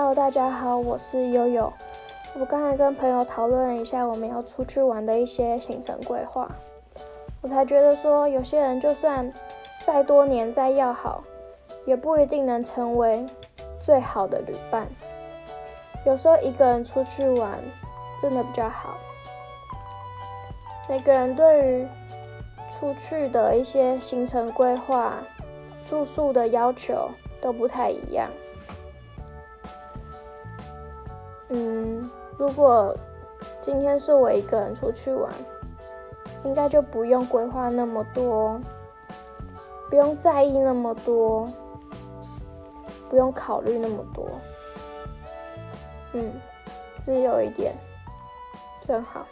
Hello，大家好，我是悠悠。我刚才跟朋友讨论了一下我们要出去玩的一些行程规划，我才觉得说，有些人就算再多年再要好，也不一定能成为最好的旅伴。有时候一个人出去玩真的比较好。每个人对于出去的一些行程规划、住宿的要求都不太一样。嗯，如果今天是我一个人出去玩，应该就不用规划那么多，不用在意那么多，不用考虑那么多。嗯，自由一点，真好。